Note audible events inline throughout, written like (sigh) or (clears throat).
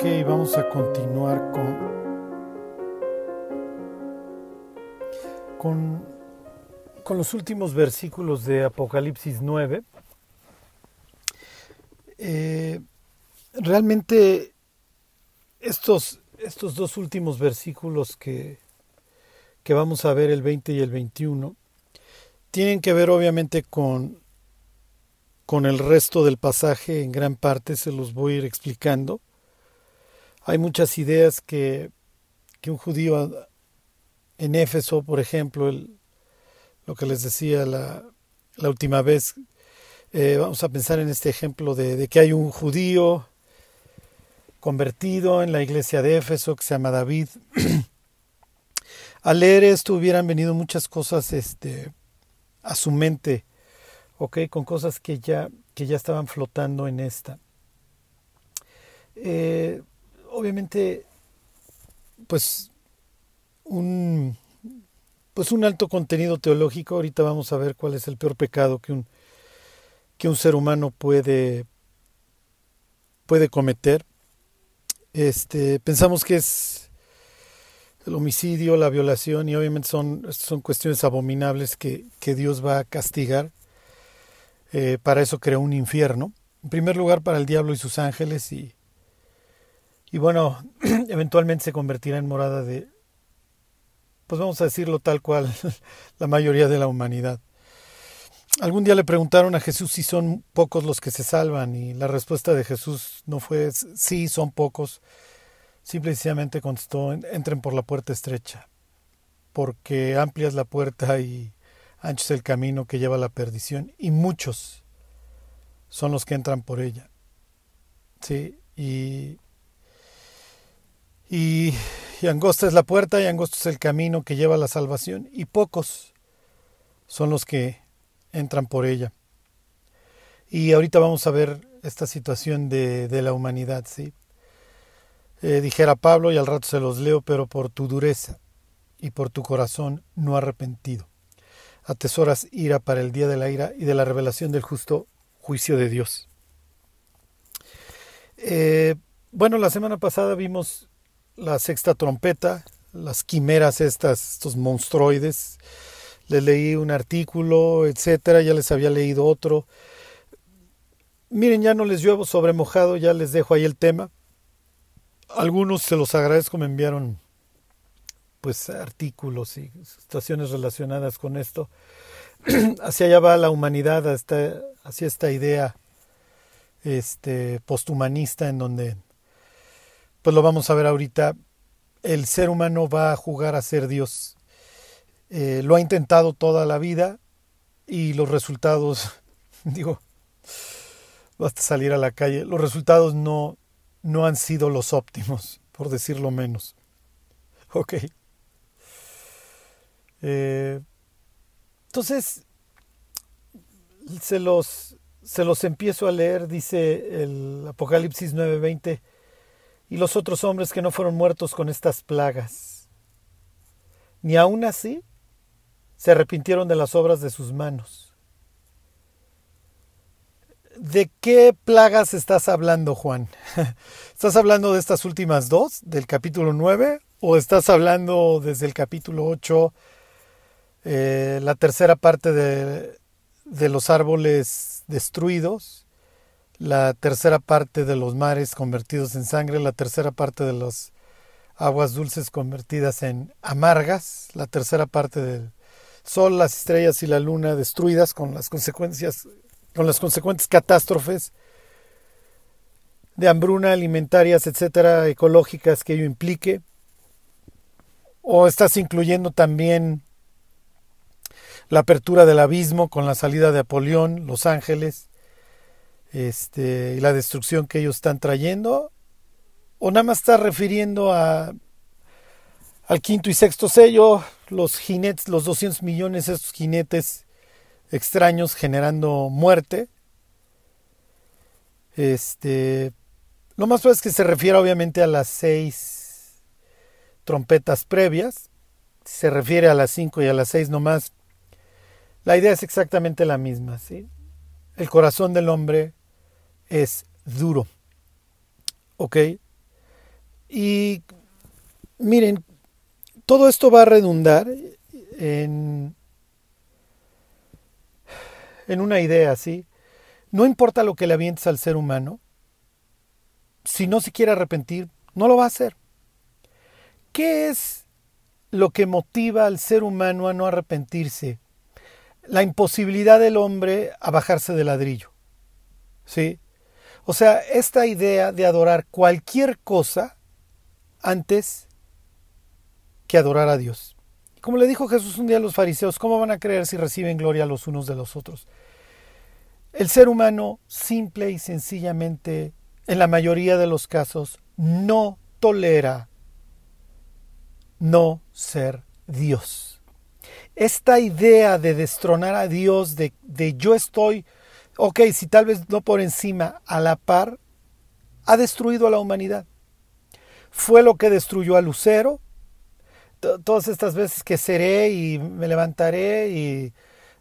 Ok, vamos a continuar con, con, los últimos versículos de Apocalipsis 9. Eh, realmente estos, estos dos últimos versículos que, que vamos a ver, el 20 y el 21, tienen que ver obviamente con, con el resto del pasaje, en gran parte se los voy a ir explicando. Hay muchas ideas que, que un judío en Éfeso, por ejemplo, el, lo que les decía la, la última vez, eh, vamos a pensar en este ejemplo de, de, que hay un judío convertido en la iglesia de Éfeso que se llama David. (clears throat) Al leer esto hubieran venido muchas cosas este, a su mente, ¿ok? Con cosas que ya, que ya estaban flotando en esta. Eh, obviamente, pues un, pues un alto contenido teológico. Ahorita vamos a ver cuál es el peor pecado que un, que un ser humano puede, puede cometer. Este, pensamos que es el homicidio, la violación, y obviamente son, son cuestiones abominables que, que Dios va a castigar. Eh, para eso creó un infierno. En primer lugar, para el diablo y sus ángeles, y, y bueno, (clears throat) eventualmente se convertirá en morada de, pues vamos a decirlo tal cual, (laughs) la mayoría de la humanidad. Algún día le preguntaron a Jesús si son pocos los que se salvan y la respuesta de Jesús no fue sí, son pocos. Simplemente contestó, entren por la puerta estrecha, porque amplia es la puerta y ancho es el camino que lleva a la perdición y muchos son los que entran por ella. Sí, y y, angosta es la puerta y angosto es el camino que lleva a la salvación y pocos son los que entran por ella. Y ahorita vamos a ver esta situación de, de la humanidad, ¿sí? Eh, dijera Pablo, y al rato se los leo, pero por tu dureza y por tu corazón no arrepentido. Atesoras ira para el día de la ira y de la revelación del justo juicio de Dios. Eh, bueno, la semana pasada vimos la sexta trompeta, las quimeras estas, estos monstruoides. Les leí un artículo, etcétera, ya les había leído otro. Miren, ya no les lluevo sobre mojado, ya les dejo ahí el tema. Algunos se los agradezco, me enviaron pues artículos y situaciones relacionadas con esto. (clears throat) hacia allá va la humanidad, hasta, hacia esta idea este posthumanista en donde pues lo vamos a ver ahorita, el ser humano va a jugar a ser Dios. Eh, lo ha intentado toda la vida y los resultados, (laughs) digo, basta salir a la calle, los resultados no, no han sido los óptimos, por decirlo menos. Ok. Eh, entonces, se los, se los empiezo a leer, dice el Apocalipsis 9:20 y los otros hombres que no fueron muertos con estas plagas. Ni aun así se arrepintieron de las obras de sus manos. ¿De qué plagas estás hablando, Juan? (laughs) ¿Estás hablando de estas últimas dos, del capítulo 9, o estás hablando desde el capítulo 8, eh, la tercera parte de, de los árboles destruidos? La tercera parte de los mares convertidos en sangre, la tercera parte de las aguas dulces convertidas en amargas, la tercera parte del sol, las estrellas y la luna destruidas con las consecuencias, con las consecuentes catástrofes de hambruna, alimentarias, etcétera, ecológicas que ello implique. O estás incluyendo también la apertura del abismo con la salida de Apolión, Los Ángeles, este, y la destrucción que ellos están trayendo? ¿O nada más está refiriendo a, al quinto y sexto sello, los jinetes, los 200 millones, estos jinetes extraños generando muerte? Este, lo más probable es que se refiera obviamente a las seis trompetas previas, se refiere a las cinco y a las seis nomás. La idea es exactamente la misma, ¿sí? El corazón del hombre es duro. ¿Ok? Y miren, todo esto va a redundar en, en una idea, ¿sí? No importa lo que le avientes al ser humano, si no se quiere arrepentir, no lo va a hacer. ¿Qué es lo que motiva al ser humano a no arrepentirse? La imposibilidad del hombre a bajarse del ladrillo. ¿Sí? O sea, esta idea de adorar cualquier cosa antes que adorar a Dios. Como le dijo Jesús un día a los fariseos, ¿cómo van a creer si reciben gloria los unos de los otros? El ser humano simple y sencillamente, en la mayoría de los casos, no tolera no ser Dios. Esta idea de destronar a Dios, de, de yo estoy, ok, si tal vez no por encima, a la par, ha destruido a la humanidad. Fue lo que destruyó a Lucero, todas estas veces que seré y me levantaré y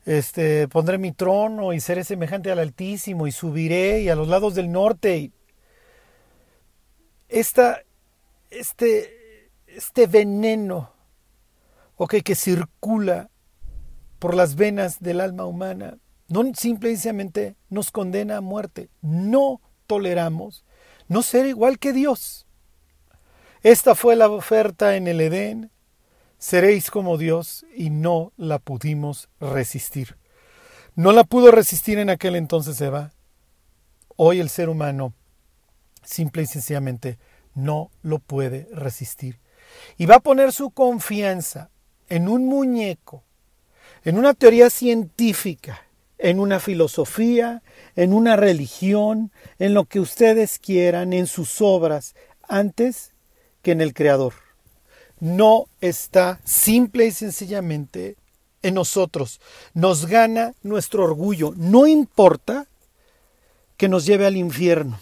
este, pondré mi trono y seré semejante al Altísimo y subiré y a los lados del norte. Y esta, este, este veneno okay, que circula por las venas del alma humana no simplemente nos condena a muerte, no toleramos no ser igual que Dios. Esta fue la oferta en el Edén, seréis como Dios y no la pudimos resistir. No la pudo resistir en aquel entonces Eva. Hoy el ser humano simple y sencillamente no lo puede resistir. Y va a poner su confianza en un muñeco, en una teoría científica, en una filosofía, en una religión, en lo que ustedes quieran, en sus obras, antes que en el Creador no está simple y sencillamente en nosotros. Nos gana nuestro orgullo. No importa que nos lleve al infierno.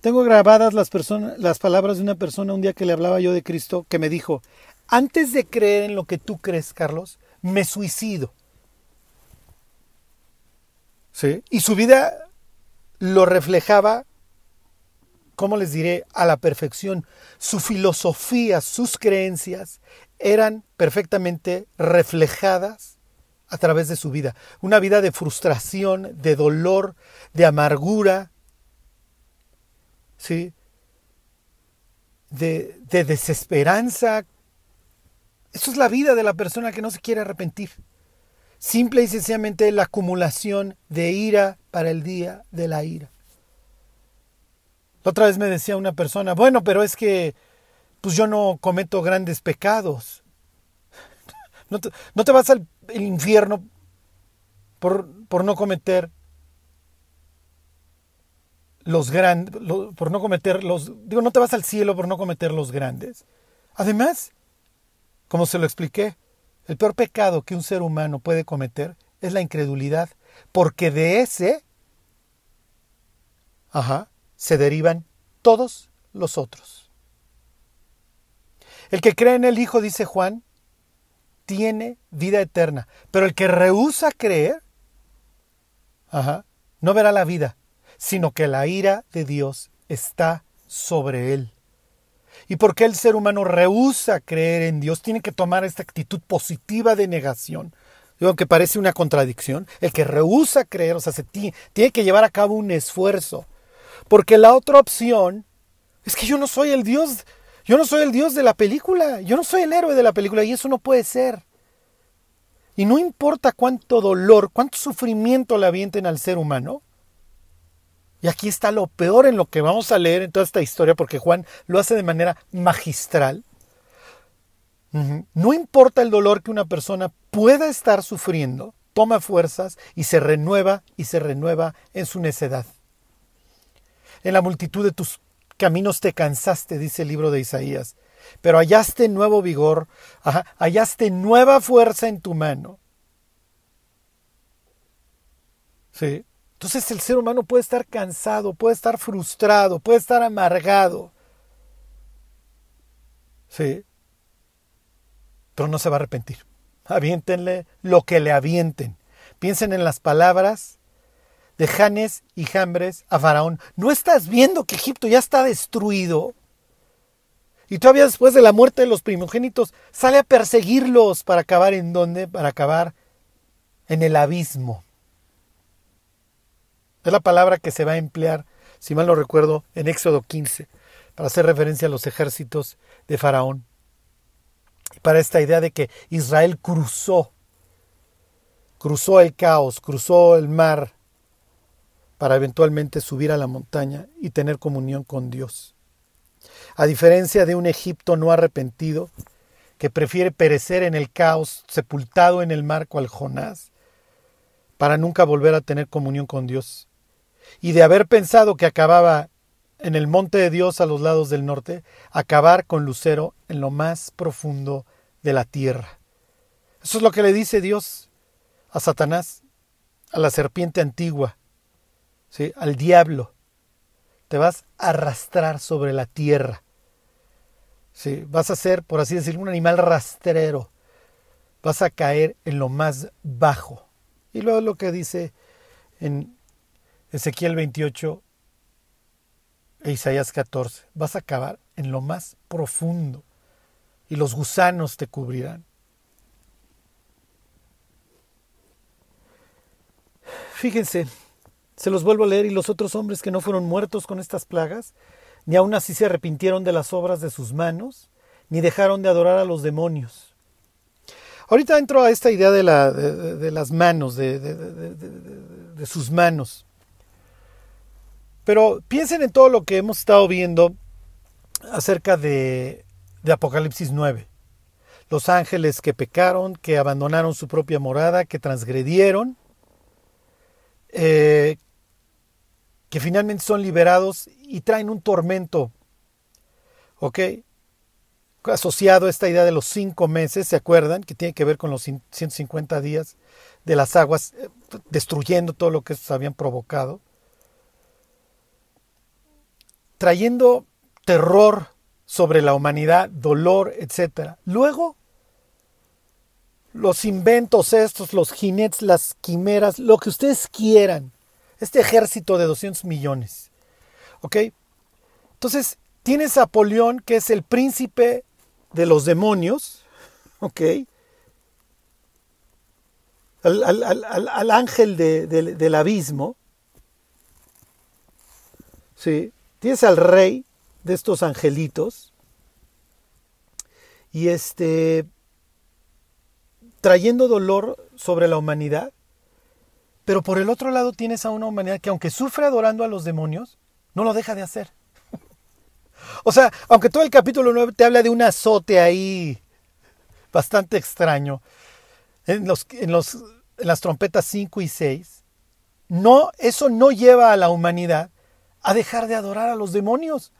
Tengo grabadas las, las palabras de una persona un día que le hablaba yo de Cristo que me dijo, antes de creer en lo que tú crees, Carlos, me suicido. ¿Sí? Y su vida lo reflejaba ¿cómo les diré? A la perfección. Su filosofía, sus creencias eran perfectamente reflejadas a través de su vida. Una vida de frustración, de dolor, de amargura, ¿sí? De, de desesperanza. Eso es la vida de la persona que no se quiere arrepentir. Simple y sencillamente la acumulación de ira para el día de la ira. Otra vez me decía una persona, bueno, pero es que pues yo no cometo grandes pecados. (laughs) No te, vas al infierno por, por no cometer los grandes, por no cometer los, digo, no te vas al cielo por no cometer los grandes. Además, como se lo expliqué, el peor pecado que un ser humano puede cometer es la incredulidad, porque de ese, ajá, se derivan todos los otros. El que cree en el Hijo, dice Juan, tiene vida eterna, pero el que rehúsa creer, no verá la vida, sino que la ira de Dios está sobre él. Y porque el ser humano rehúsa creer en Dios, tiene que tomar esta actitud positiva de negación. Aunque parece una contradicción, el que rehúsa creer, o sea, se tiene que llevar a cabo un esfuerzo porque la otra opción es que yo no soy el Dios, yo no soy el Dios de la película, yo no soy el héroe de la película y eso no puede ser. Y no importa cuánto dolor, cuánto sufrimiento le avienten al ser humano. Y aquí está lo peor en lo que vamos a leer en toda esta historia, porque Juan lo hace de manera magistral. No importa el dolor que una persona pueda estar sufriendo, toma fuerzas y se renueva y se renueva en su necedad. En la multitud de tus caminos te cansaste, dice el libro de Isaías, pero hallaste nuevo vigor, hallaste nueva fuerza en tu mano. ¿Sí? Entonces el ser humano puede estar cansado, puede estar frustrado, puede estar amargado. ¿Sí? Pero no se va a arrepentir. Aviéntenle lo que le avienten. Piensen en las palabras de Janes y Jambres a Faraón, ¿no estás viendo que Egipto ya está destruido? Y todavía después de la muerte de los primogénitos, sale a perseguirlos para acabar en dónde? Para acabar en el abismo. Es la palabra que se va a emplear, si mal no recuerdo, en Éxodo 15, para hacer referencia a los ejércitos de Faraón. Para esta idea de que Israel cruzó, cruzó el caos, cruzó el mar, para eventualmente subir a la montaña y tener comunión con Dios. A diferencia de un Egipto no arrepentido, que prefiere perecer en el caos, sepultado en el mar cual Jonás, para nunca volver a tener comunión con Dios y de haber pensado que acababa en el monte de Dios a los lados del norte, acabar con Lucero en lo más profundo de la tierra. Eso es lo que le dice Dios a Satanás, a la serpiente antigua, ¿sí? al diablo. Te vas a arrastrar sobre la tierra. ¿sí? Vas a ser, por así decirlo, un animal rastrero. Vas a caer en lo más bajo. Y luego lo que dice en Ezequiel 28 e Isaías 14. Vas a acabar en lo más profundo y los gusanos te cubrirán. Fíjense, se los vuelvo a leer y los otros hombres que no fueron muertos con estas plagas, ni aun así se arrepintieron de las obras de sus manos, ni dejaron de adorar a los demonios. Ahorita entro a esta idea de, la, de, las manos, de, de sus manos. Pero piensen en todo lo que hemos estado viendo acerca de, Apocalipsis 9. Los ángeles que pecaron, que abandonaron su propia morada, que transgredieron, eh, que finalmente son liberados y traen un tormento. ¿Ok? Asociado a esta idea de los cinco meses, ¿se acuerdan? Que tiene que ver con los 150 días de las aguas eh, destruyendo todo lo que se habían provocado trayendo terror sobre la humanidad, dolor, etc. Luego, los inventos estos, los jinetes, las quimeras, lo que ustedes quieran, este ejército de 200 millones. ¿Ok? Entonces, tienes a Apolión, que es el príncipe de los demonios, ¿ok? Al, ángel del abismo, ¿sí? Tienes al rey de estos angelitos y este trayendo dolor sobre la humanidad, pero por el otro lado tienes a una humanidad que aunque sufre adorando a los demonios, no lo deja de hacer. (laughs) o sea, aunque todo el capítulo 9 te habla de un azote ahí bastante extraño, en, los, en, los, las trompetas 5 y 6, no, eso no lleva a la humanidad a dejar de adorar a los demonios.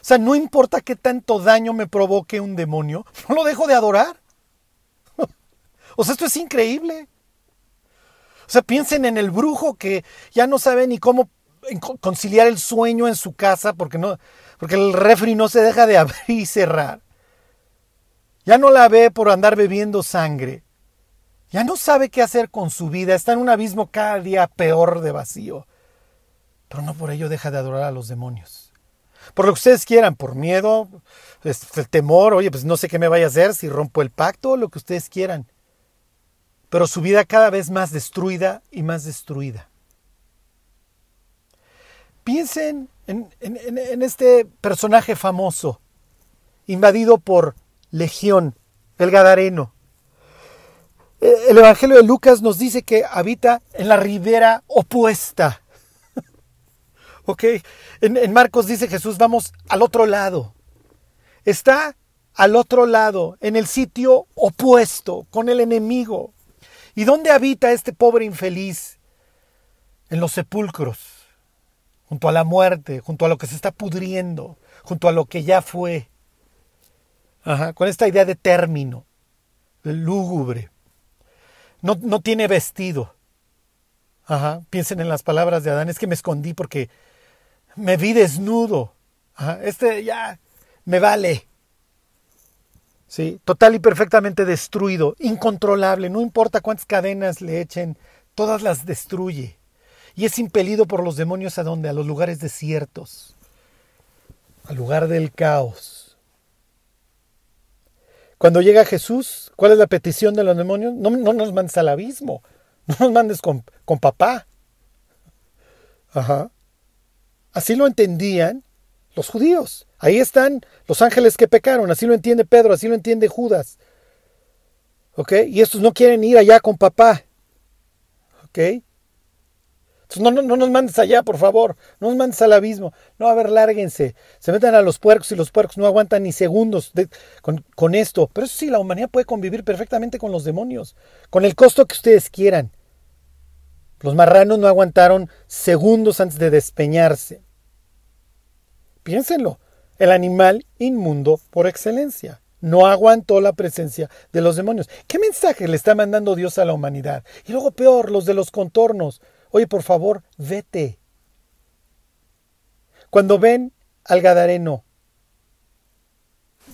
O sea, no importa qué tanto daño me provoque un demonio, (laughs) no lo dejo de adorar. (laughs) o sea, esto es increíble. O sea, piensen en el brujo que ya no sabe ni cómo conciliar el sueño en su casa porque, no, porque el refri no se deja de (laughs) abrir y cerrar. Ya no la ve por andar bebiendo sangre. Ya no sabe qué hacer con su vida. Está en un abismo cada día peor de vacío pero no por ello deja de adorar a los demonios. Por lo que ustedes quieran, por miedo, el temor, oye, pues no sé qué me vaya a hacer si rompo el pacto, lo que ustedes quieran. Pero su vida cada vez más destruida y más destruida. Piensen en, en este personaje famoso, invadido por Legión, el Gadareno. El Evangelio de Lucas nos dice que habita en la ribera opuesta Ok, en, Marcos dice Jesús, vamos al otro lado. Está al otro lado, en el sitio opuesto, con el enemigo. ¿Y dónde habita este pobre infeliz? En los sepulcros, junto a la muerte, junto a lo que se está pudriendo, junto a lo que ya fue. Ajá, con esta idea de término, lúgubre. No, no tiene vestido. Ajá, piensen en las palabras de Adán, es que me escondí porque me vi desnudo. este ya me vale. Sí, total y perfectamente destruido, incontrolable, no importa cuántas cadenas le echen, todas las destruye. Y es impelido por los demonios a dónde? A los lugares desiertos, al lugar del caos. Cuando llega Jesús, ¿cuál es la petición de los demonios? No, no nos mandes al abismo, (laughs) no nos mandes con, con papá. Ajá. Así lo entendían los judíos. Ahí están los ángeles que pecaron, así lo entiende Pedro, así lo entiende Judas. ¿Ok? Y estos no quieren ir allá con papá. ¿Ok? Entonces no, no, no, nos mandes allá, por favor. No nos mandes al abismo. No, a ver, lárguense. Se meten a los puercos y los puercos no aguantan ni segundos con, con esto. Pero eso sí, la humanidad puede convivir perfectamente con los demonios. Con el costo que ustedes quieran. Los marranos no aguantaron segundos antes de despeñarse. Piénsenlo. El animal inmundo por excelencia. No aguantó la presencia de los demonios. ¿Qué mensaje le está mandando Dios a la humanidad? Y luego peor, los de los contornos. Oye, por favor, vete. Cuando ven al Gadareno,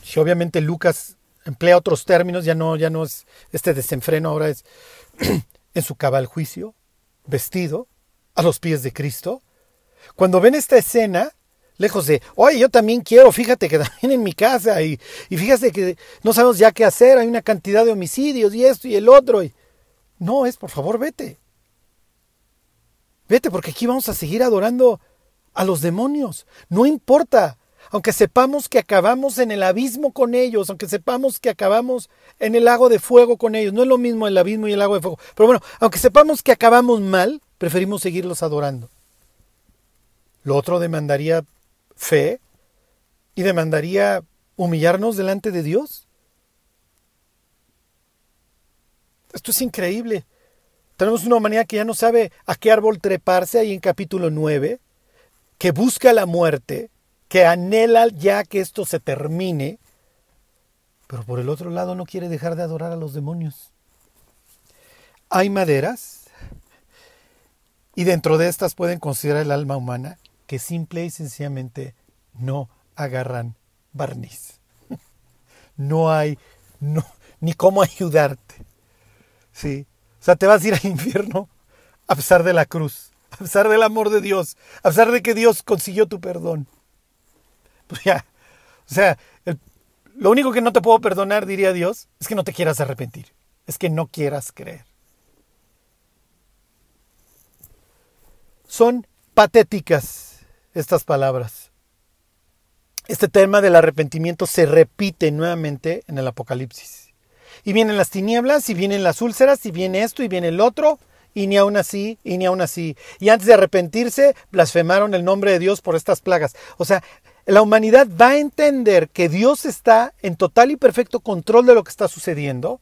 si obviamente Lucas emplea otros términos, ya no, ya no es este desenfreno, ahora es (clears throat) en su cabal juicio, vestido, a los pies de Cristo. Cuando ven esta escena, lejos de, oye, yo también quiero, fíjate que (laughs) también en mi casa, y, y fíjate que no sabemos ya qué hacer, hay una cantidad de homicidios y esto y el otro. Y... No, es por favor, vete. Vete, porque aquí vamos a seguir adorando a los demonios. No importa, aunque sepamos que acabamos en el abismo con ellos, aunque sepamos que acabamos en el lago de fuego con ellos. No es lo mismo el abismo y el lago de fuego. Pero bueno, aunque sepamos que acabamos mal, preferimos seguirlos adorando. Lo otro demandaría fe y demandaría humillarnos delante de Dios. Esto es increíble. Tenemos una humanidad que ya no sabe a qué árbol treparse ahí en capítulo 9, que busca la muerte, que anhela ya que esto se termine, pero por el otro lado no quiere dejar de adorar a los demonios. Hay maderas, y dentro de estas pueden considerar el alma humana, que simple y sencillamente no agarran barniz. (laughs) No hay ni cómo ayudarte. ¿Sí? O sea, te vas a ir al infierno a pesar de la cruz, a pesar del amor de Dios, a pesar de que Dios consiguió tu perdón. Pues ya, o sea, lo único que no te puedo perdonar, diría Dios, es que no te quieras arrepentir, es que no quieras creer. Son patéticas estas palabras. Este tema del arrepentimiento se repite nuevamente en el Apocalipsis. Y vienen las tinieblas, y vienen las úlceras, y viene esto, y viene el otro, y ni aún así, y ni aún así. Y antes de arrepentirse, blasfemaron el nombre de Dios por estas plagas. O sea, la humanidad va a entender que Dios está en total y perfecto control de lo que está sucediendo,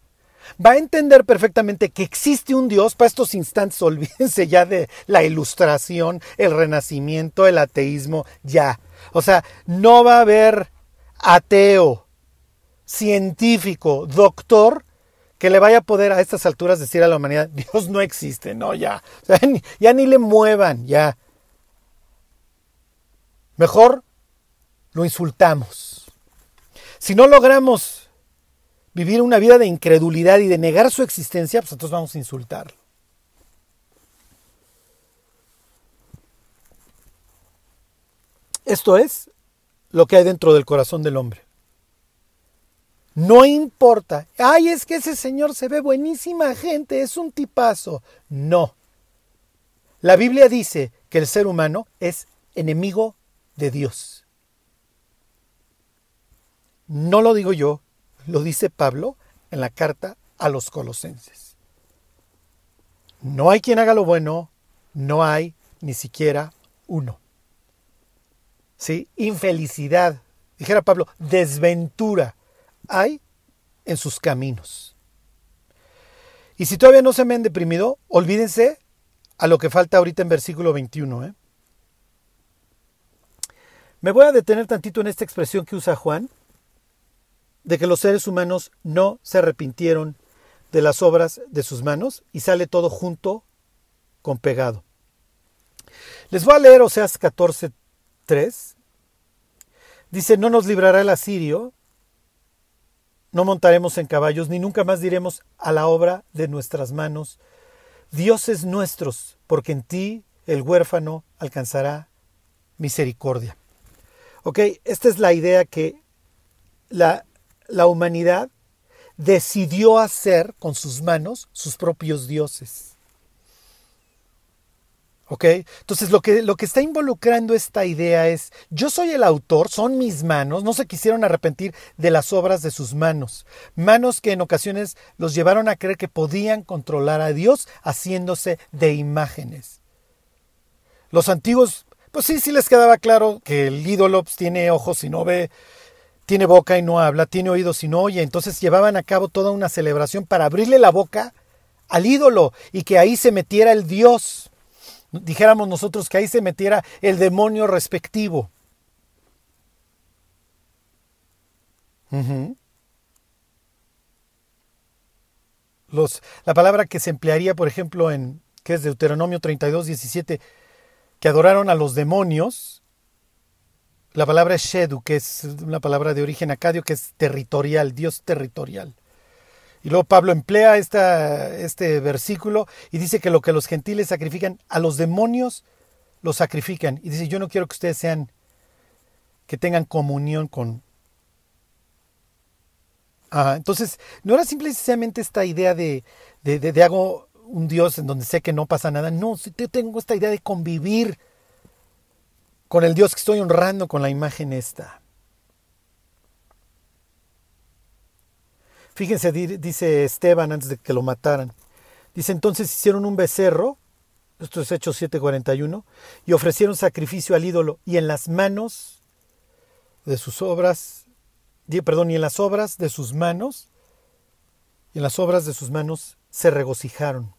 va a entender perfectamente que existe un Dios. Para estos instantes, (laughs) olvídense ya de la ilustración, el renacimiento, el ateísmo, ya. O sea, no va a haber ateo, científico, doctor, que le vaya a poder a estas alturas decir a la humanidad, (laughs) Dios no existe, no, ya. ya ni le muevan, ya. Mejor lo insultamos. Si no logramos vivir una vida de incredulidad y de negar su existencia, pues entonces vamos a insultarlo. Esto es lo que hay dentro del corazón del hombre. No importa, ay, es que ese señor se ve buenísima gente, es un tipazo. No. La Biblia dice que el ser humano es enemigo de Dios. No lo digo yo, lo dice Pablo en la carta a los colosenses. No hay quien haga lo bueno, no hay ni siquiera uno. ¿Sí? Infelicidad, dijera Pablo, desventura hay en sus caminos. Y si todavía no se me han deprimido, olvídense a lo que falta ahorita en versículo 21. ¿eh? Me voy a detener tantito en esta expresión que usa Juan, de que los seres humanos no se arrepintieron de las obras de sus manos y sale todo junto con pegado. Les voy a leer Oseas 14:3. Dice, no nos librará el asirio, no montaremos en caballos, ni nunca más diremos a la obra de nuestras manos, dioses nuestros, porque en ti el huérfano alcanzará misericordia. Ok, esta es la idea que la la humanidad decidió hacer con sus manos sus propios dioses. ¿Ok? Entonces lo que, lo que está involucrando esta idea es, yo soy el autor, son mis manos, no se quisieron arrepentir de las obras de sus manos, manos que en ocasiones los llevaron a creer que podían controlar a Dios haciéndose de imágenes. Los antiguos, pues sí, sí les quedaba claro que el ídolo pues, tiene ojos y no ve, tiene boca y no habla, tiene oídos y no oye, entonces llevaban a cabo toda una celebración para abrirle la boca al ídolo y que ahí se metiera el Dios. Dijéramos nosotros que ahí se metiera el demonio respectivo. Los, la palabra que se emplearía, por ejemplo, en que es Deuteronomio 32, 17, que adoraron a los demonios, la palabra Shedu, que es una palabra de origen acadio, que es territorial, Dios territorial. Y luego Pablo emplea este versículo y dice que lo que los gentiles sacrifican, a los demonios los sacrifican. Y dice, yo no quiero que ustedes sean, que tengan comunión con... entonces, no era simplemente esta idea de, de, de, hago un Dios en donde sé que no pasa nada. No, yo tengo esta idea de convivir con el Dios que estoy honrando con la imagen esta. Fíjense, dice Esteban antes de que lo mataran. Dice entonces hicieron un becerro, esto es Hechos 7:41, y ofrecieron sacrificio al ídolo, y en las manos de sus obras, perdón, y en las obras de sus manos, y en las obras de sus manos se regocijaron.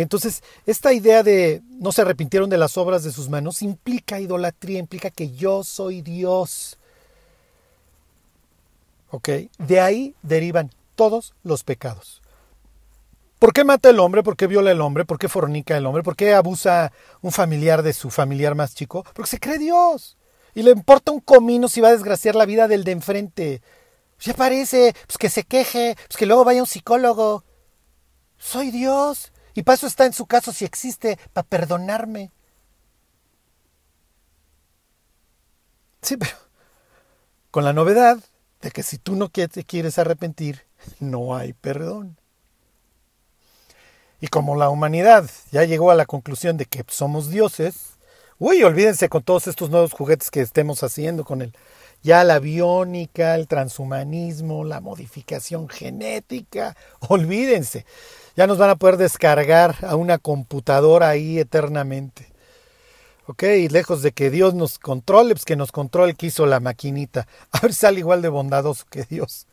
Entonces, esta idea de no se arrepintieron de las obras de sus manos implica idolatría, implica que yo soy Dios de ahí derivan todos los pecados. ¿Por qué mata el hombre? ¿Por qué viola el hombre? ¿Por qué fornica el hombre? ¿Por qué abusa un familiar de su familiar más chico? Porque se cree Dios. Y le importa un comino si va a desgraciar la vida del de enfrente. Ya parece, pues que se queje, pues que luego vaya un psicólogo. Soy Dios. Y paso está en su caso si existe, para perdonarme. Sí, pero con la novedad de que si tú no te quieres arrepentir, no hay perdón. Y como la humanidad ya llegó a la conclusión de que somos dioses, uy, olvídense con todos estos nuevos juguetes que estemos haciendo con el ya la biónica, el transhumanismo, la modificación genética, (laughs) olvídense, ya nos van a poder descargar a una computadora ahí eternamente. Ok, y lejos de que Dios nos controle, pues que nos controle que hizo la maquinita. (laughs) A ver sale igual de bondadoso que Dios.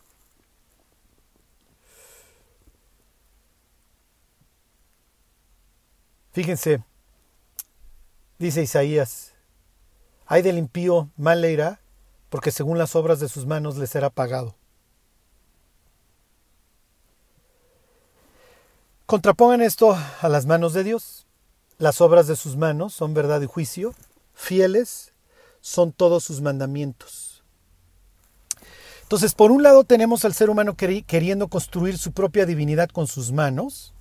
Fíjense, dice Isaías, hay del impío mal le irá, porque según las obras de sus manos le será pagado. Contrapongan esto a las manos de Dios. Las obras de sus manos son verdad y juicio, fieles son todos sus mandamientos. Entonces, por un lado tenemos al ser humano queriendo construir su propia divinidad con sus manos.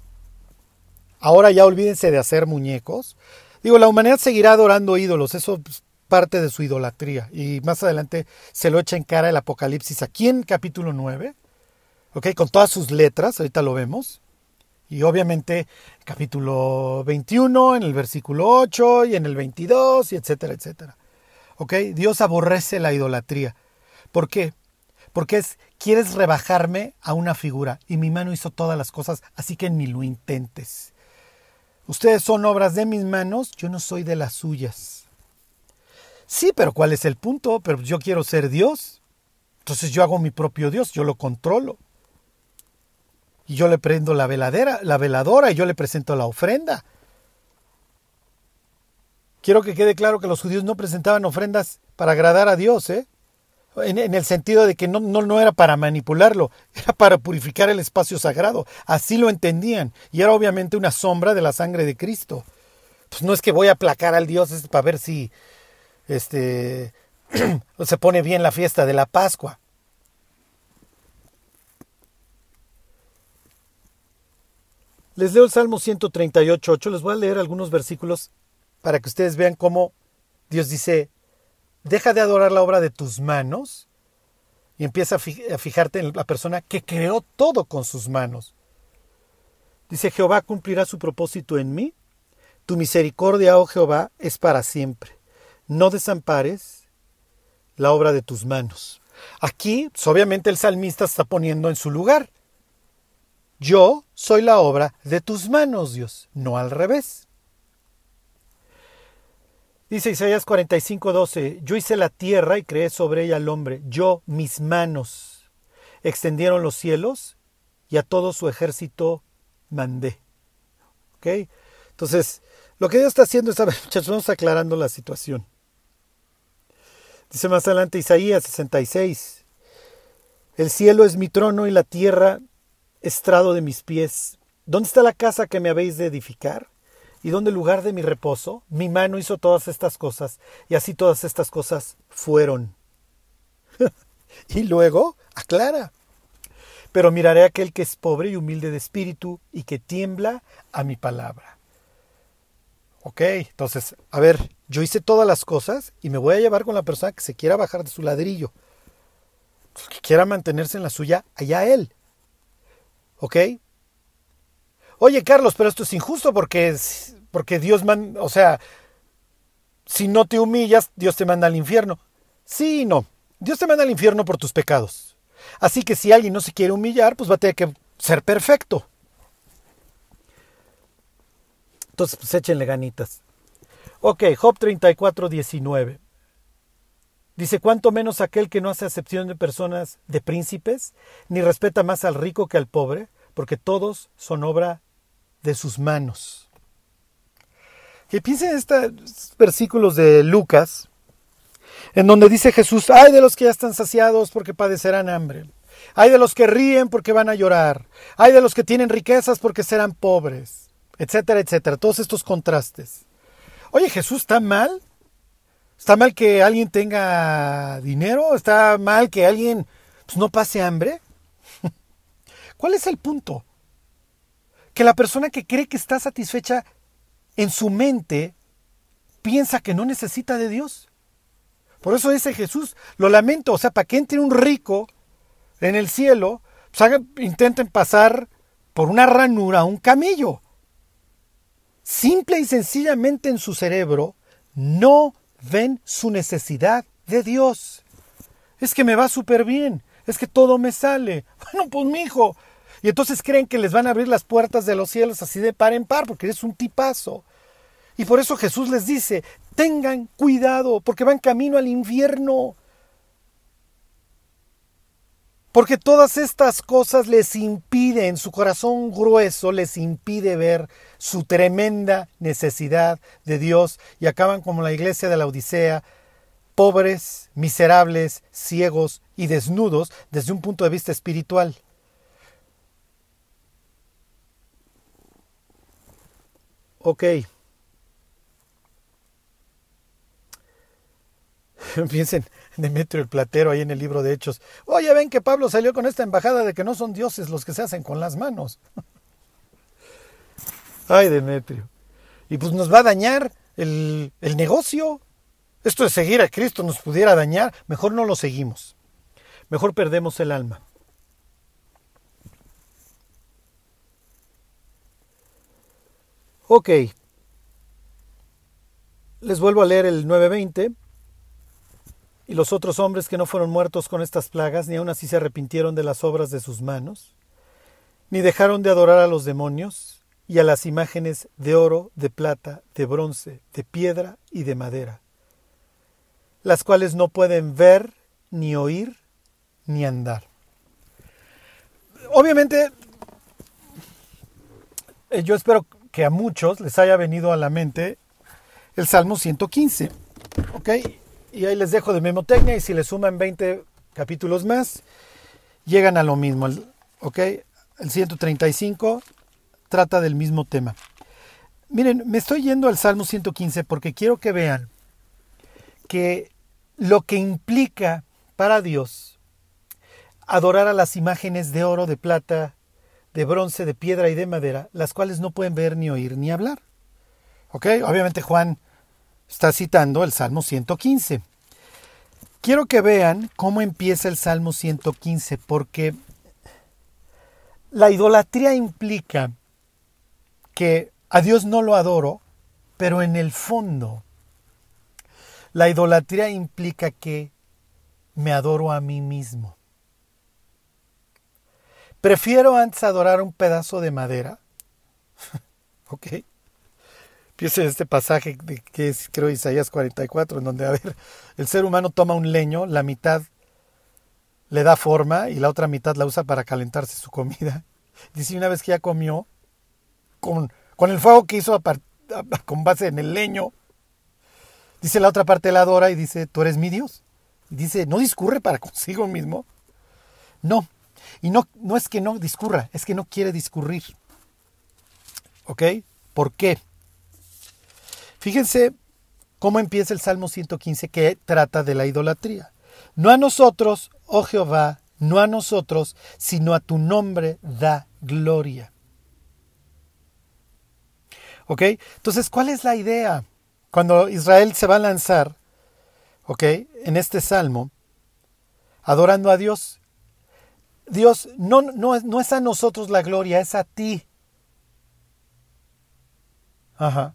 Ahora ya olvídense de hacer muñecos. Digo, la humanidad seguirá adorando ídolos, eso es parte de su idolatría. Y más adelante se lo echa en cara el Apocalipsis aquí en capítulo 9, ¿ok? Con todas sus letras, ahorita lo vemos. Y obviamente capítulo 21, en el versículo 8 y en el 22, y etcétera, etcétera. ¿Ok? Dios aborrece la idolatría. ¿Por qué? Porque es, quieres rebajarme a una figura y mi mano hizo todas las cosas, así que ni lo intentes. Ustedes son obras de mis manos, yo no soy de las suyas. Sí, pero ¿cuál es el punto? Pero yo quiero ser Dios. Entonces yo hago mi propio Dios, yo lo controlo y yo le prendo la veladera, la veladora y yo le presento la ofrenda. Quiero que quede claro que los judíos no presentaban ofrendas para agradar a Dios, ¿eh? En, el sentido de que no, no, no era para manipularlo, era para purificar el espacio sagrado. Así lo entendían. Y era obviamente una sombra de la sangre de Cristo. Pues no es que voy a aplacar al Dios para ver si este, (clears throat) se pone bien la fiesta de la Pascua. Les leo el Salmo 138.8, les voy a leer algunos versículos para que ustedes vean cómo Dios dice, deja de adorar la obra de tus manos y empieza a fijarte en la persona que creó todo con sus manos. Dice, Jehová cumplirá su propósito en mí. Tu misericordia, oh Jehová, es para siempre. No desampares la obra de tus manos. Aquí, pues, obviamente, el salmista está poniendo en su lugar. Yo soy la obra de tus manos, Dios, no al revés. Dice Isaías 45, 12, yo hice la tierra y creé sobre ella al hombre, yo, mis manos, extendieron los cielos y a todo su ejército mandé. ¿Ok? Entonces, lo que Dios está haciendo es, (laughs) muchachos, vamos aclarando la situación. Dice más adelante Isaías 66, el cielo es mi trono y la tierra estrado de mis pies. ¿Dónde está la casa que me habéis de edificar? y donde el lugar de mi reposo, mi mano hizo todas estas cosas, y así todas estas cosas fueron. (laughs) y luego aclara. Pero miraré a aquel que es pobre y humilde de espíritu y que tiembla a mi palabra. Ok, entonces, a ver, yo hice todas las cosas y me voy a llevar con la persona que se quiera bajar de su ladrillo. Que quiera mantenerse en la suya, allá él. ¿Ok? Oye, Carlos, pero esto es injusto porque, porque Dios manda, o sea, si no te humillas, Dios te manda al infierno. Sí y no. Dios te manda al infierno por tus pecados. Así que si alguien no se quiere humillar, pues va a tener que ser perfecto. Entonces, pues échenle ganitas. Ok, Job 34, 19. Dice, cuánto menos aquel que no hace acepción de personas, de príncipes, ni respeta más al rico que al pobre, porque todos son obra de sus manos. Que piensen en estos versículos de Lucas, en donde dice Jesús, ay de los que ya están saciados porque padecerán hambre, hay de los que ríen porque van a llorar, hay de los que tienen riquezas porque serán pobres, etcétera, etcétera, todos estos contrastes. Oye, Jesús, ¿está mal? ¿Está mal que alguien tenga dinero? ¿Está mal que alguien pues, no pase hambre? (laughs) ¿Cuál es el punto? que la persona que cree que está satisfecha en su mente piensa que no necesita de Dios. Por eso dice Jesús, lo lamento, o sea, para que entre un rico en el cielo, pues intenten pasar por una ranura un camello. Simple y sencillamente en su cerebro no ven su necesidad de Dios. Es que me va súper bien, es que todo me sale. (laughs) Bueno, pues mi hijo, y entonces creen que les van a abrir las puertas de los cielos así de par en par, porque eres un tipazo. Y por eso Jesús les dice, tengan cuidado, porque van camino al infierno. Porque todas estas cosas les impiden, su corazón grueso les impide ver su tremenda necesidad de Dios y acaban como la iglesia de la Odisea, pobres, miserables, ciegos y desnudos desde un punto de vista espiritual. Ok. (laughs) Piensen, Demetrio el Platero ahí en el libro de Hechos. Oye, ven que Pablo salió con esta embajada de que no son dioses los que se hacen con las manos. (laughs) Ay, Demetrio. Y pues nos va a dañar el, el negocio. Esto de seguir a Cristo nos pudiera dañar. Mejor no lo seguimos. Mejor perdemos el alma. Ok. Les vuelvo a leer el 9.20. Y los otros hombres que no fueron muertos con estas plagas, ni aun así se arrepintieron de las obras de sus manos, ni dejaron de adorar a los demonios y a las imágenes de oro, de plata, de bronce, de piedra y de madera, las cuales no pueden ver, ni oír, ni andar. Obviamente, eh, yo espero que a muchos les haya venido a la mente el Salmo 115. ¿Ok? Y ahí les dejo de memotecnia y si le suman 20 capítulos más, llegan a lo mismo. ¿Ok? El 135 trata del mismo tema. Miren, me estoy yendo al Salmo 115 porque quiero que vean que lo que implica para Dios adorar a las imágenes de oro, de plata, de bronce, de piedra y de madera, las cuales no pueden ver ni oír ni hablar. ¿Ok? Obviamente Juan está citando el Salmo 115. quiero que vean cómo empieza el Salmo 115, porque la idolatría implica que a Dios no lo adoro, pero en el fondo la idolatría implica que me adoro a mí mismo. Prefiero antes adorar un pedazo de madera. (laughs) ok. Piense en este pasaje de, que es, creo, Isaías 44, en donde, a ver, el ser humano toma un leño, la mitad le da forma y la otra mitad la usa para calentarse su comida. (laughs) Dice, una vez que ya comió, con, con el fuego que hizo con base en el leño, dice la otra parte la adora y dice, tú eres mi Dios. Y dice, ¿no discurre para (laughs) consigo mismo? No. Y no, no es que no discurra, es que no quiere discurrir. ¿Ok? ¿Por qué? Fíjense cómo empieza el Salmo 115 que trata de la idolatría. No a nosotros, oh Jehová, no a nosotros, sino a tu nombre da gloria. ¿Ok? Entonces, ¿cuál es la idea? Cuando Israel se va a lanzar, ¿ok? En este salmo, adorando a Dios. Dios, no, no, no es a nosotros la gloria, es a ti. Ajá.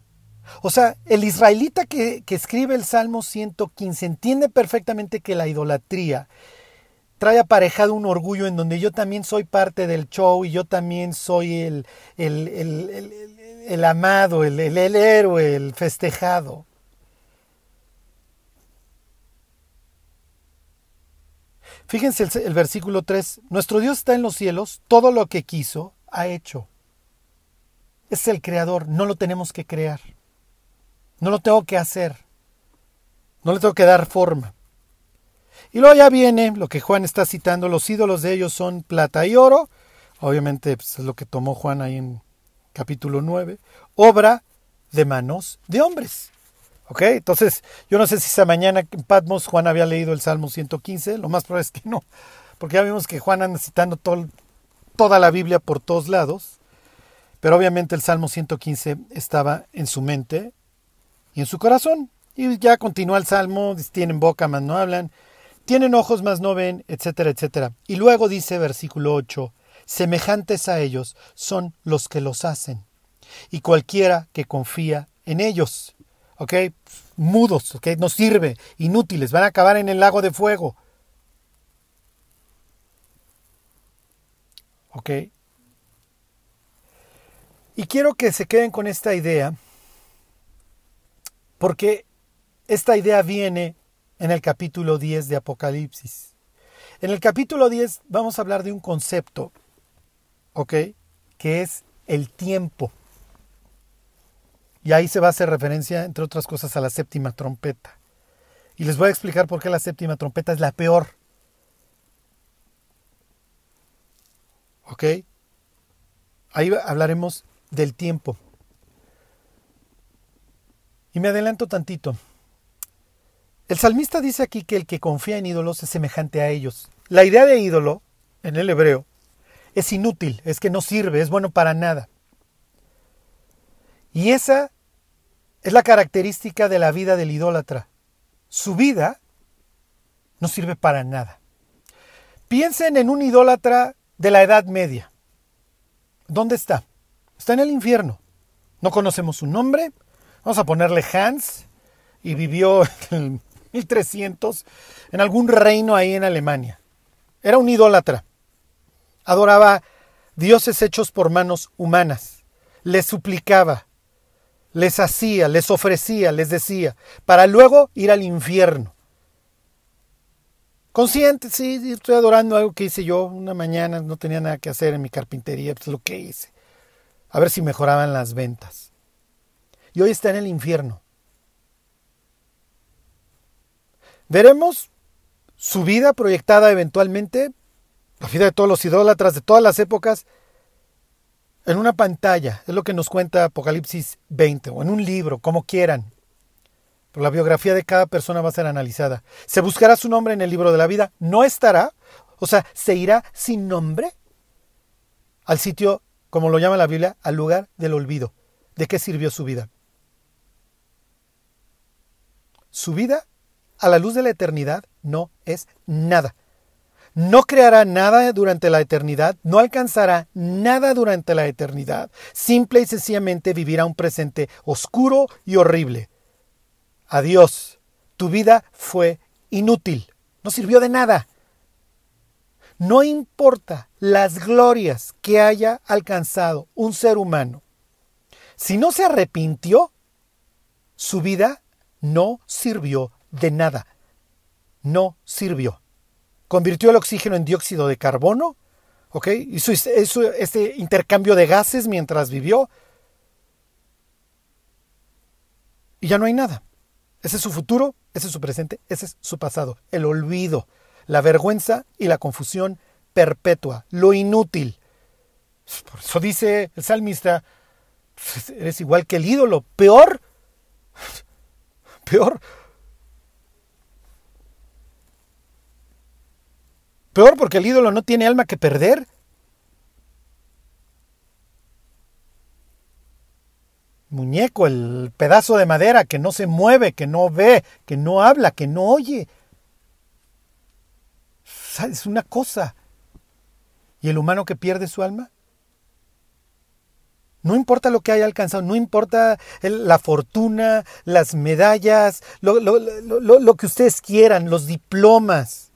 O sea, el israelita que, que, escribe el Salmo 115 entiende perfectamente que la idolatría trae aparejado un orgullo en donde yo también soy parte del show y yo también soy el, el, el, el amado, el, héroe, el festejado. Fíjense el, el, versículo 3. Nuestro Dios está en los cielos, todo lo que quiso, ha hecho. Es el creador, no lo tenemos que crear. No lo tengo que hacer. No le tengo que dar forma. Y luego ya viene lo que Juan está citando, los ídolos de ellos son plata y oro. Obviamente pues, es lo que tomó Juan ahí en capítulo 9. Obra de manos de hombres. ¿Ok? Entonces, yo no sé si esa mañana en Patmos Juan había leído el Salmo 115, lo más probable es que no, porque ya vimos que Juan anda citando toda la Biblia por todos lados, pero obviamente el Salmo 115 estaba en su mente y en su corazón. Y ya continúa el Salmo, tienen boca, mas no hablan, tienen ojos, mas no ven, etcétera, etcétera. Y luego dice versículo 8, semejantes a ellos son los que los hacen, y cualquiera que confía en ellos. ¿Ok? Mudos, ¿ok? No sirve, inútiles, van a acabar en el lago de fuego. ¿Ok? Y quiero que se queden con esta idea porque esta idea viene en el capítulo 10 de Apocalipsis. En el capítulo 10 vamos a hablar de un concepto, ¿ok? Que es el tiempo. Y ahí se va a hacer referencia, entre otras cosas, a la séptima trompeta. Y les voy a explicar por qué la séptima trompeta es la peor. ¿Ok? Ahí hablaremos del tiempo. Y me adelanto tantito. El salmista dice aquí que el que confía en ídolos es semejante a ellos. La idea de ídolo, en el hebreo, es inútil, es que no sirve, es bueno para nada. Y esa es la característica de la vida del idólatra. Su vida no sirve para nada. Piensen en un idólatra de la Edad Media. ¿Dónde está? Está en el infierno. No conocemos su nombre, vamos a ponerle Hans, y vivió (laughs) en 1300 en algún reino ahí en Alemania. Era un idólatra. Adoraba dioses hechos por manos humanas. Les suplicaba, les hacía, les ofrecía, les decía, para luego ir al infierno. Consciente, sí, estoy adorando algo que hice yo una mañana, no tenía nada que hacer en mi carpintería, pues lo que hice. A ver si mejoraban las ventas y hoy está en el infierno. Veremos su vida proyectada eventualmente, la vida de todos los idólatras de todas las épocas, en una pantalla. Es lo que nos cuenta Apocalipsis 20, o en un libro, como quieran. Pero la biografía de cada persona va a ser analizada. Se buscará su nombre en el libro de la vida. No estará, o sea, se irá sin nombre al sitio, como lo llama la Biblia, al lugar del olvido. ¿De qué sirvió su vida? Su vida a la luz de la eternidad no es nada. No creará nada durante la eternidad, no alcanzará nada durante la eternidad. Simple y sencillamente vivirá un presente oscuro y horrible. Adiós. Tu vida fue inútil. No sirvió de nada. No importa las glorias que haya alcanzado un ser humano. Si no se arrepintió, su vida no sirvió de nada. No sirvió. Convirtió el oxígeno en dióxido de carbono, ¿ok? Hizo este intercambio de gases mientras vivió. Y ya no hay nada. Ese es su futuro, ese es su presente, ese es su pasado. El olvido, la vergüenza y la confusión perpetua, lo inútil. Por eso dice el salmista, pues, eres igual que el ídolo, peor, peor. Peor porque el ídolo no tiene alma que perder. Muñeco, el pedazo de madera que no se mueve, que no ve, que no habla, que no oye. Es una cosa. ¿Y el humano que pierde su alma? No importa lo que haya alcanzado, no importa la fortuna, las medallas, lo, que ustedes quieran, los diplomas,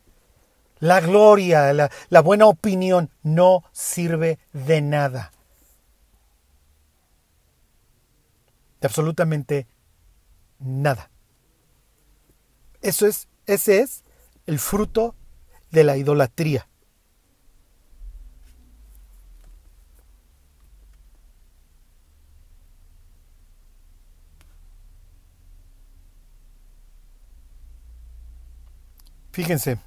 la gloria, la, la buena opinión, no sirve de nada. De absolutamente nada. Eso es, ese es el fruto de la idolatría. Fíjense,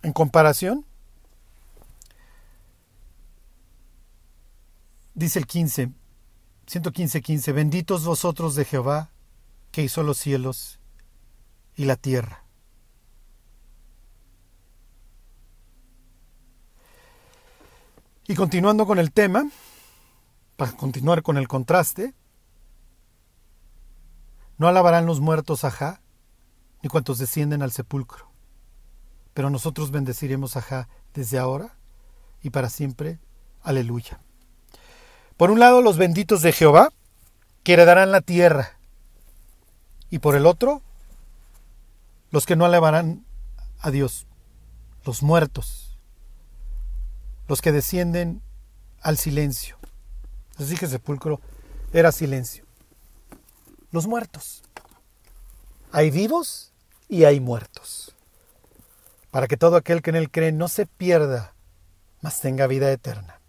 en comparación, dice el 15, 115, 15, benditos vosotros de Jehová, que hizo los cielos y la tierra. Y continuando con el tema, para continuar con el contraste, no alabarán los muertos a Ja, cuantos descienden al sepulcro. Pero nosotros bendeciremos a Jah desde ahora y para siempre. Aleluya. Por un lado, los benditos de Jehová, que heredarán la tierra. Y por el otro, los que no alabarán a Dios, los muertos, los que descienden al silencio. Les dije sepulcro, era silencio. Los muertos. Hay vivos y hay muertos, para que todo aquel que en él cree no se pierda, mas tenga vida eterna.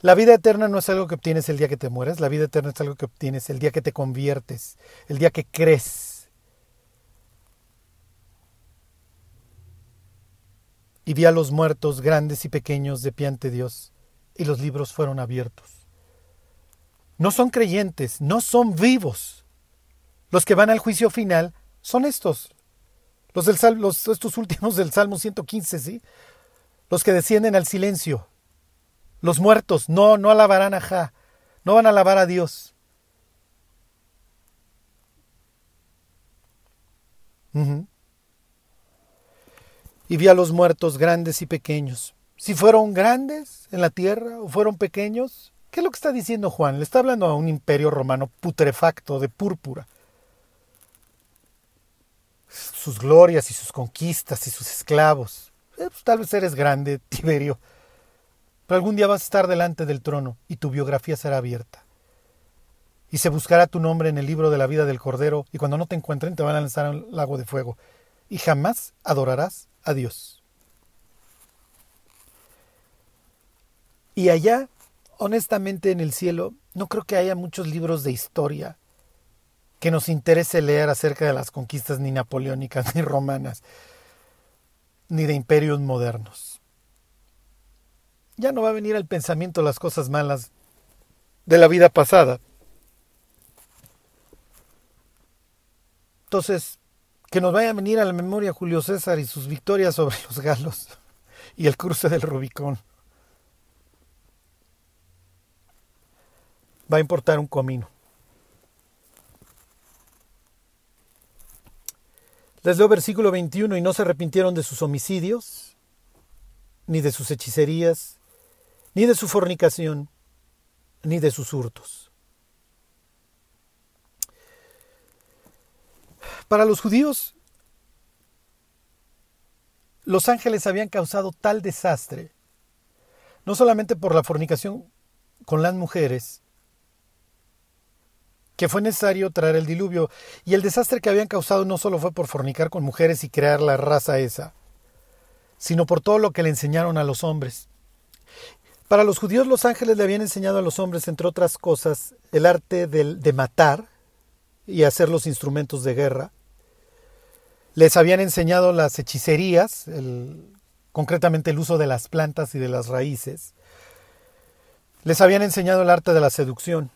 La vida eterna no es algo que obtienes el día que te mueres, la vida eterna es algo que obtienes el día que te conviertes, el día que crees. Y vi a los muertos, grandes y pequeños, de pie ante Dios, y los libros fueron abiertos. No son creyentes, no son vivos. Los que van al juicio final son estos, los, estos últimos del Salmo 115, ¿sí? Los que descienden al silencio. Los muertos, no, no alabarán a Ja. No van a alabar a Dios. Y vi a los muertos grandes y pequeños. Si fueron grandes en la tierra o fueron pequeños, ¿qué es lo que está diciendo Juan? Le está hablando a un imperio romano putrefacto de púrpura sus glorias y sus conquistas y sus esclavos. Eh, pues, tal vez eres grande, Tiberio, pero algún día vas a estar delante del trono y tu biografía será abierta. Y se buscará tu nombre en el libro de la vida del Cordero, y cuando no te encuentren te van a lanzar al lago de fuego, y jamás adorarás a Dios. Y allá, honestamente, en el cielo, no creo que haya muchos libros de historia que nos interese leer acerca de las conquistas ni napoleónicas (laughs) ni romanas, ni de imperios modernos. Ya no va a venir al pensamiento las cosas malas de la vida pasada. Entonces, que nos vaya a venir a la memoria Julio César y sus victorias sobre (laughs) los galos y el cruce del Rubicón. Va a importar un comino. Les leo versículo 21, y no se arrepintieron de sus homicidios, ni de sus hechicerías, ni de su fornicación, ni de sus hurtos. Para los judíos, los ángeles habían causado tal desastre, no solamente por la fornicación con las mujeres, que fue necesario traer el diluvio, y el desastre que habían causado no solo fue por fornicar con mujeres y crear la raza esa, sino por todo lo que le enseñaron a los hombres. Para los judíos los ángeles le habían enseñado a los hombres, entre otras cosas, el arte de, de matar y hacer los instrumentos de guerra. Les habían enseñado las hechicerías, el, concretamente el uso de las plantas y de las raíces. Les habían enseñado el arte de la seducción.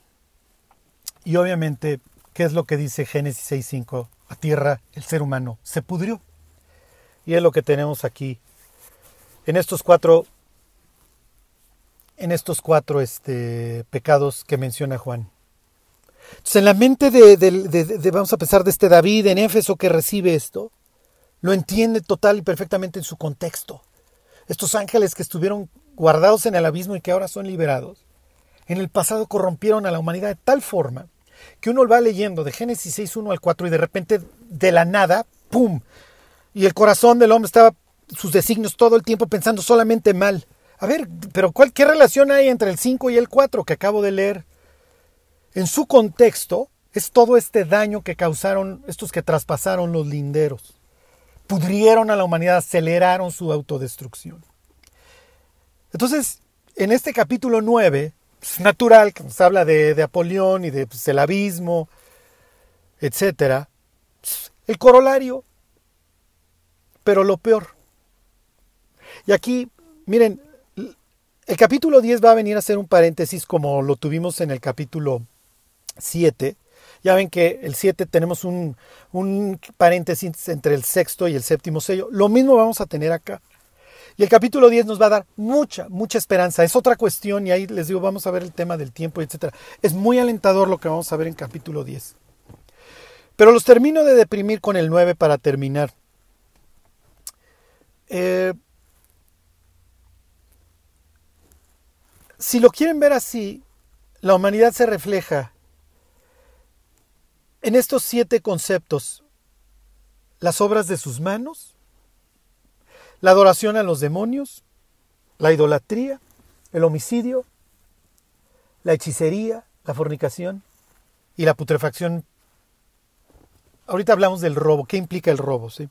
Y obviamente, ¿qué es lo que dice Génesis 6.5? A tierra el ser humano se pudrió. Y es lo que tenemos aquí en estos cuatro en estos cuatro este, pecados que menciona Juan. Entonces, en la mente de, de, vamos a pensar, de este David en Éfeso que recibe esto, lo entiende total y perfectamente en su contexto. Estos ángeles que estuvieron guardados en el abismo y que ahora son liberados, en el pasado corrompieron a la humanidad de tal forma que uno va leyendo de Génesis 6, 1 al 4 y de repente de la nada, ¡pum! Y el corazón del hombre estaba, sus designios todo el tiempo pensando solamente mal. A ver, pero ¿cuál, ¿qué relación hay entre el 5 y el 4 que acabo de leer? En su contexto es todo este daño que causaron estos que traspasaron los linderos. Pudrieron a la humanidad, aceleraron su autodestrucción. Entonces, en este capítulo 9, es natural que nos habla de, de Apolión y de pues, el abismo, etc. El corolario, pero lo peor. Y aquí, miren, el capítulo 10 va a venir a ser un paréntesis como lo tuvimos en el capítulo 7. Ya ven que el 7 tenemos un, un, paréntesis entre el sexto y el séptimo sello. Lo mismo vamos a tener acá. Y el capítulo 10 nos va a dar mucha, mucha esperanza. Es otra cuestión y ahí les digo, vamos a ver el tema del tiempo, etc. Es muy alentador lo que vamos a ver en capítulo 10. Pero los termino de deprimir con el 9 para terminar. Eh, si lo quieren ver así, la humanidad se refleja en estos siete conceptos. Las obras de sus manos, la adoración a los demonios, la idolatría, el homicidio, la hechicería, la fornicación y la putrefacción. Ahorita hablamos del robo. ¿Qué implica el robo? ¿sí?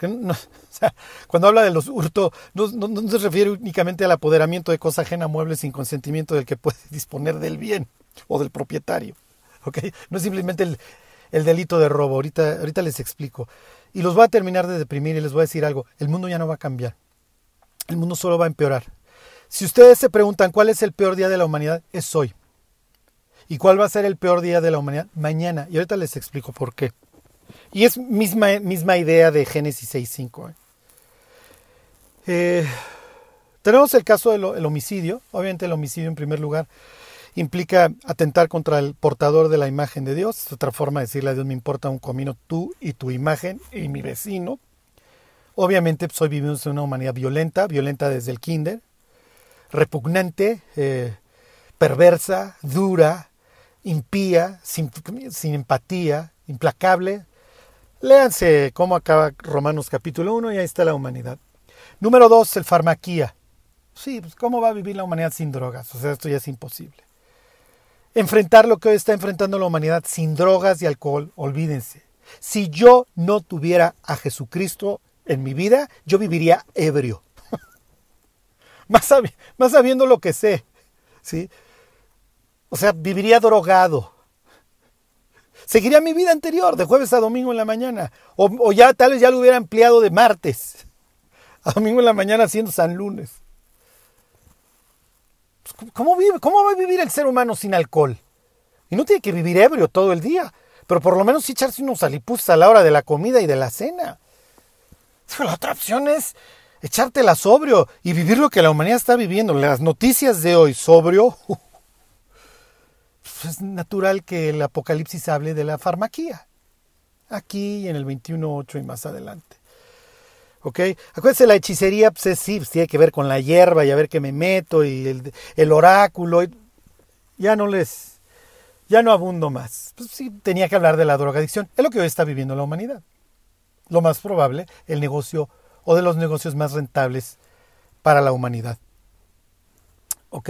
(laughs) cuando habla de los hurtos, no, se refiere únicamente al apoderamiento de cosa ajena, muebles sin consentimiento del que puede (laughs) disponer del bien o del propietario. ¿okay? No es simplemente el, el delito de robo. Ahorita, ahorita les explico. Y los voy a terminar de deprimir y les voy a decir algo. El mundo ya no va a cambiar. El mundo solo va a empeorar. Si ustedes se preguntan cuál es el peor día de la humanidad, es hoy. ¿Y cuál va a ser el peor día de la humanidad? Mañana. Y ahorita les explico por qué. Y es misma, misma idea de Génesis 6.5. ¿eh? Eh, tenemos el caso del homicidio. Obviamente el homicidio en primer lugar implica atentar contra el portador de la imagen de Dios. Es otra forma de decirle a Dios me importa un comino tú y tu imagen y mi vecino. Obviamente pues, hoy vivimos en una humanidad violenta, violenta desde el kinder, repugnante, eh, perversa, dura, impía, sin, sin empatía, implacable. Léanse cómo acaba Romanos capítulo 1 y ahí está la humanidad. Número 2, el farmaquía. Sí, pues ¿cómo va a vivir la humanidad sin drogas? O sea, esto ya es imposible enfrentar lo que hoy está enfrentando la humanidad sin drogas y alcohol, olvídense. Si yo no tuviera a Jesucristo en mi vida, yo viviría ebrio. (laughs) más, sabiendo lo que sé. ¿sí? O sea, viviría drogado. Seguiría mi vida anterior, de jueves a domingo en la mañana. O, ya tal vez ya lo hubiera empleado de martes (laughs) a domingo en la mañana haciendo San Lunes. ¿Cómo, vive, ¿Cómo va a vivir el ser humano sin alcohol? Y no tiene que vivir ebrio todo el día, pero por lo menos sí echarse unos alipus a la hora de la comida y de la cena. La otra opción es echártela sobrio y vivir lo que la humanidad está viviendo. Las noticias de hoy, sobrio, (laughs) es natural que el apocalipsis hable de la farmaquía. aquí en el 21.8 y más adelante. ¿Ok? Acuérdense, la hechicería, pues sí, pues tiene que ver con la hierba y a ver qué me meto y el, oráculo. ya no les, ya no abundo más. Pues sí, tenía que hablar de la drogadicción. Es lo que hoy está viviendo la humanidad. Lo más probable, el negocio o de los negocios más rentables para la humanidad. ¿Ok?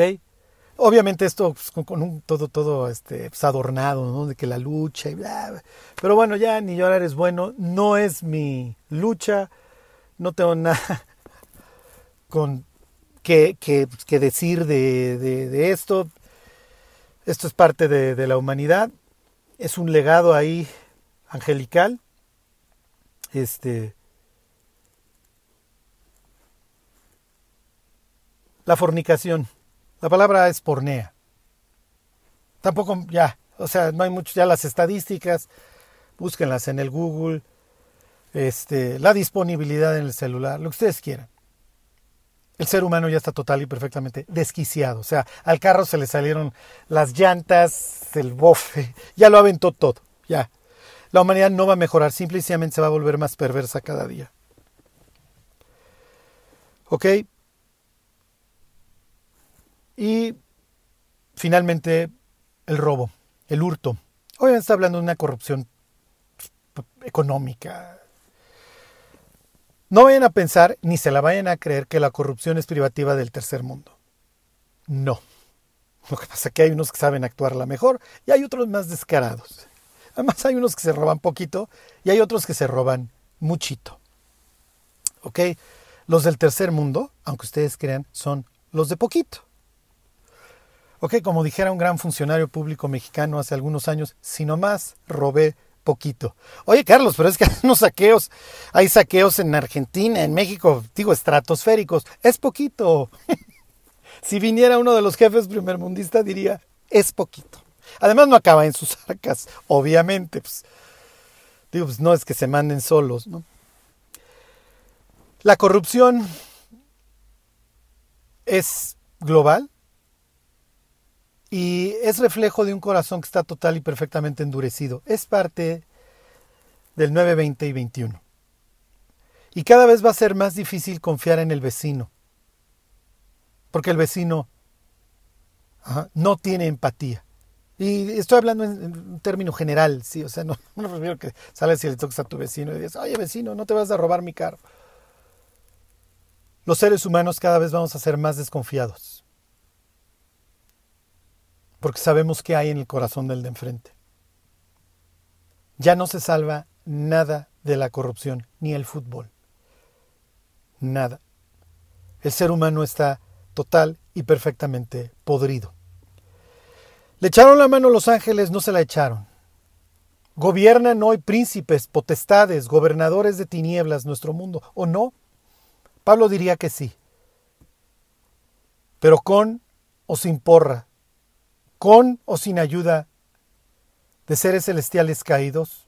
Obviamente esto pues, con, un todo, todo este, pues, adornado, ¿no? De que la lucha y bla, Pero bueno, ya ni llorar es bueno. No es mi lucha. No tengo nada (laughs) con que, decir de, de, de, esto. Esto es parte de, de la humanidad. Es un legado ahí angelical. Este. La fornicación. La palabra es pornea. Tampoco, ya, o sea, no hay mucho, ya las estadísticas, búsquenlas en el Google, este, la disponibilidad en el celular, lo que ustedes quieran. El ser humano ya está total y perfectamente desquiciado. O sea, al carro se le salieron las llantas, el bofe, (laughs) ya lo aventó todo, ya. La humanidad no va a mejorar, simplemente se va a volver más perversa cada día. ¿Ok? Y finalmente el robo, el hurto. Hoy está hablando de una corrupción económica. No vayan a pensar ni se la vayan a creer que la corrupción es privativa del tercer mundo. No. Lo que pasa es que hay unos que saben actuarla mejor y hay otros más descarados. Además hay unos que se roban poquito y hay otros que se roban muchito. ¿Ok? Los del tercer mundo, aunque ustedes crean, son los de poquito. Ok, como dijera un gran funcionario público mexicano hace algunos años, si nomás robé poquito. Oye, Carlos, pero es que (laughs) hay unos saqueos, hay saqueos en Argentina, en México, digo, estratosféricos, es poquito. (laughs) si viniera uno de los jefes primermundistas diría, es poquito. Además no acaba en sus (laughs) arcas, obviamente, pues, digo, pues no es que se manden solos, ¿no? La corrupción es global, y es reflejo de un corazón que está total y perfectamente endurecido. Es parte del 9, 20 y 21. Y cada vez va a ser más difícil confiar en el vecino. Porque el vecino no tiene empatía. Y estoy hablando en, un término general, sí, o sea, no, (laughs) no refiero que sales y le tocas a tu vecino y dices, oye vecino, no te vas a robar mi carro. Los seres humanos cada vez vamos a ser más desconfiados porque sabemos qué hay en el corazón del de enfrente. Ya no se salva nada de la corrupción, ni el fútbol. Nada. El ser humano está total y perfectamente podrido. Le echaron la mano los ángeles, no se la echaron. Gobiernan hoy príncipes, potestades, gobernadores de tinieblas nuestro mundo, ¿o no? Pablo diría que sí. Pero con o sin porra, con o sin ayuda de seres celestiales caídos,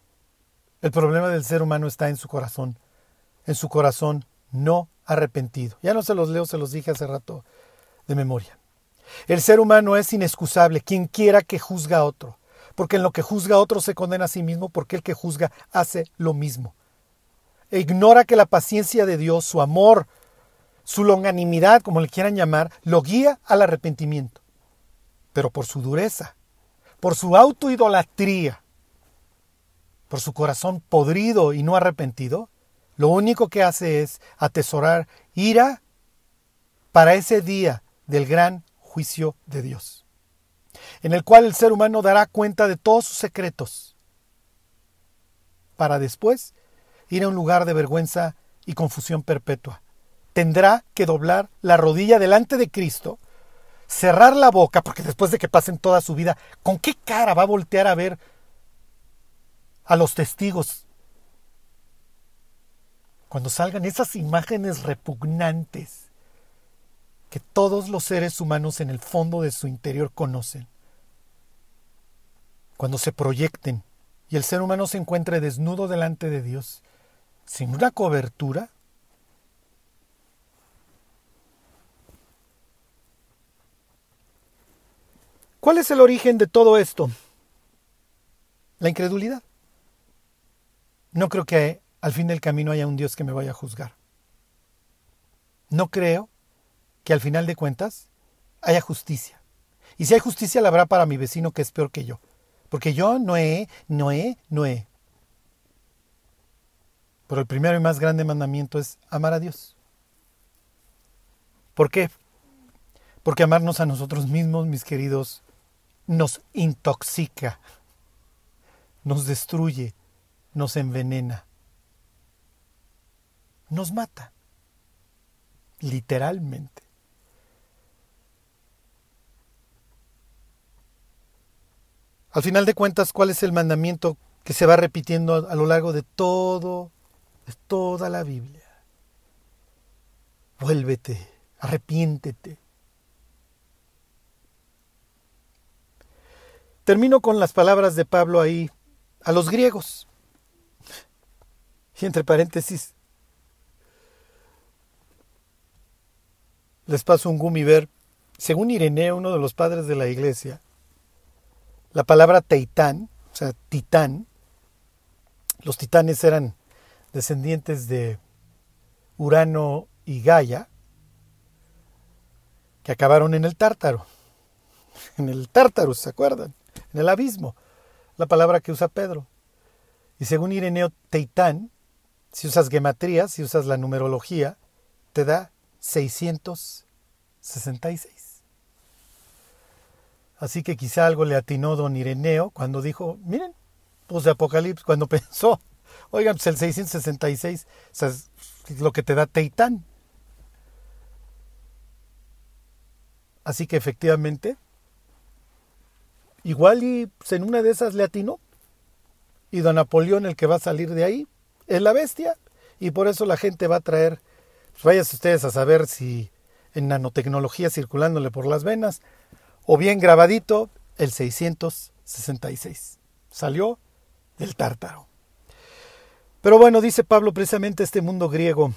el problema del ser humano está en su corazón, en su corazón no arrepentido. Ya no se los leo, se los dije hace rato de memoria. El ser humano es inexcusable, quien quiera que juzga a otro, porque en lo que juzga a otro se condena a sí mismo, porque el que juzga hace lo mismo. E ignora que la paciencia de Dios, su amor, su longanimidad, como le quieran llamar, lo guía al arrepentimiento pero por su dureza, por su autoidolatría, por su corazón podrido y no arrepentido, lo único que hace es atesorar ira para ese día del gran juicio de Dios, en el cual el ser humano dará cuenta de todos sus secretos, para después ir a un lugar de vergüenza y confusión perpetua. Tendrá que doblar la rodilla delante de Cristo cerrar la boca, porque después de que pasen toda su vida, ¿con qué cara va a voltear a ver a los testigos? Cuando salgan esas imágenes repugnantes que todos los seres humanos en el fondo de su interior conocen. Cuando se proyecten y el ser humano se encuentre desnudo delante de Dios, sin una cobertura, ¿Cuál es el origen de todo esto? La incredulidad. no creo que al fin del camino haya un Dios que me vaya a juzgar. No creo que al final de cuentas haya justicia. Y si hay justicia la habrá para mi vecino que es peor que yo. Porque yo no he, no he, no he. Pero el primero y más grande mandamiento es amar a Dios. ¿Por qué? Porque amarnos a nosotros mismos, mis queridos, nos intoxica, nos destruye, nos envenena, nos mata, literalmente. Al final de cuentas, ¿cuál es el mandamiento que se va repitiendo a lo largo de todo, de toda la Biblia? Vuélvete, arrepiéntete. Termino con las palabras de Pablo ahí a los griegos. Y entre paréntesis, les paso un gumiver. Según Ireneo, uno de los padres de la iglesia, la palabra teitán, o sea, titán, los titanes eran descendientes de Urano y Gaia, que acabaron en el Tártaro, (laughs) en el Tártaro, ¿se acuerdan? El abismo la palabra que usa Pedro. Y según Ireneo Teitán, si usas gematría, si usas la numerología, te da 666. Así que quizá algo le atinó don Ireneo cuando dijo, miren, pues de Apocalipsis, cuando (laughs) pensó, oigan, pues el 666 es lo que te da Teitán. Así que efectivamente, Igual y pues, en una de esas le atinó. Y don Napoleón, el que va a salir de ahí, es la bestia. Y por eso la gente va a traer, pues ustedes a saber si en nanotecnología circulándole por las venas, o bien grabadito, el 666. Salió del tártaro. Pero bueno, dice Pablo precisamente este mundo griego.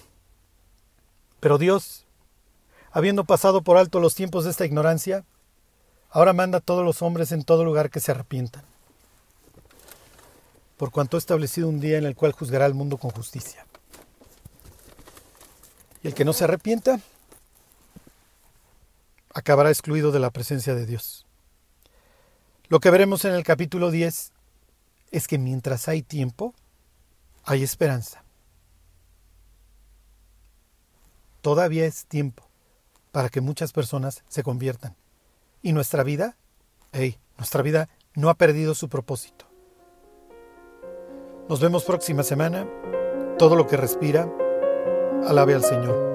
Pero Dios, habiendo pasado por alto los tiempos de esta ignorancia, Ahora manda a todos los hombres en todo lugar que se arrepientan, por cuanto ha establecido un día en el cual juzgará al mundo con justicia. Y el que no se arrepienta acabará excluido de la presencia de Dios. Lo que veremos en el capítulo 10 es que mientras hay tiempo, hay esperanza. Todavía es tiempo para que muchas personas se conviertan. Y nuestra vida, hey, nuestra vida no ha perdido su propósito. Nos vemos próxima semana. Todo lo que respira, alabe al Señor.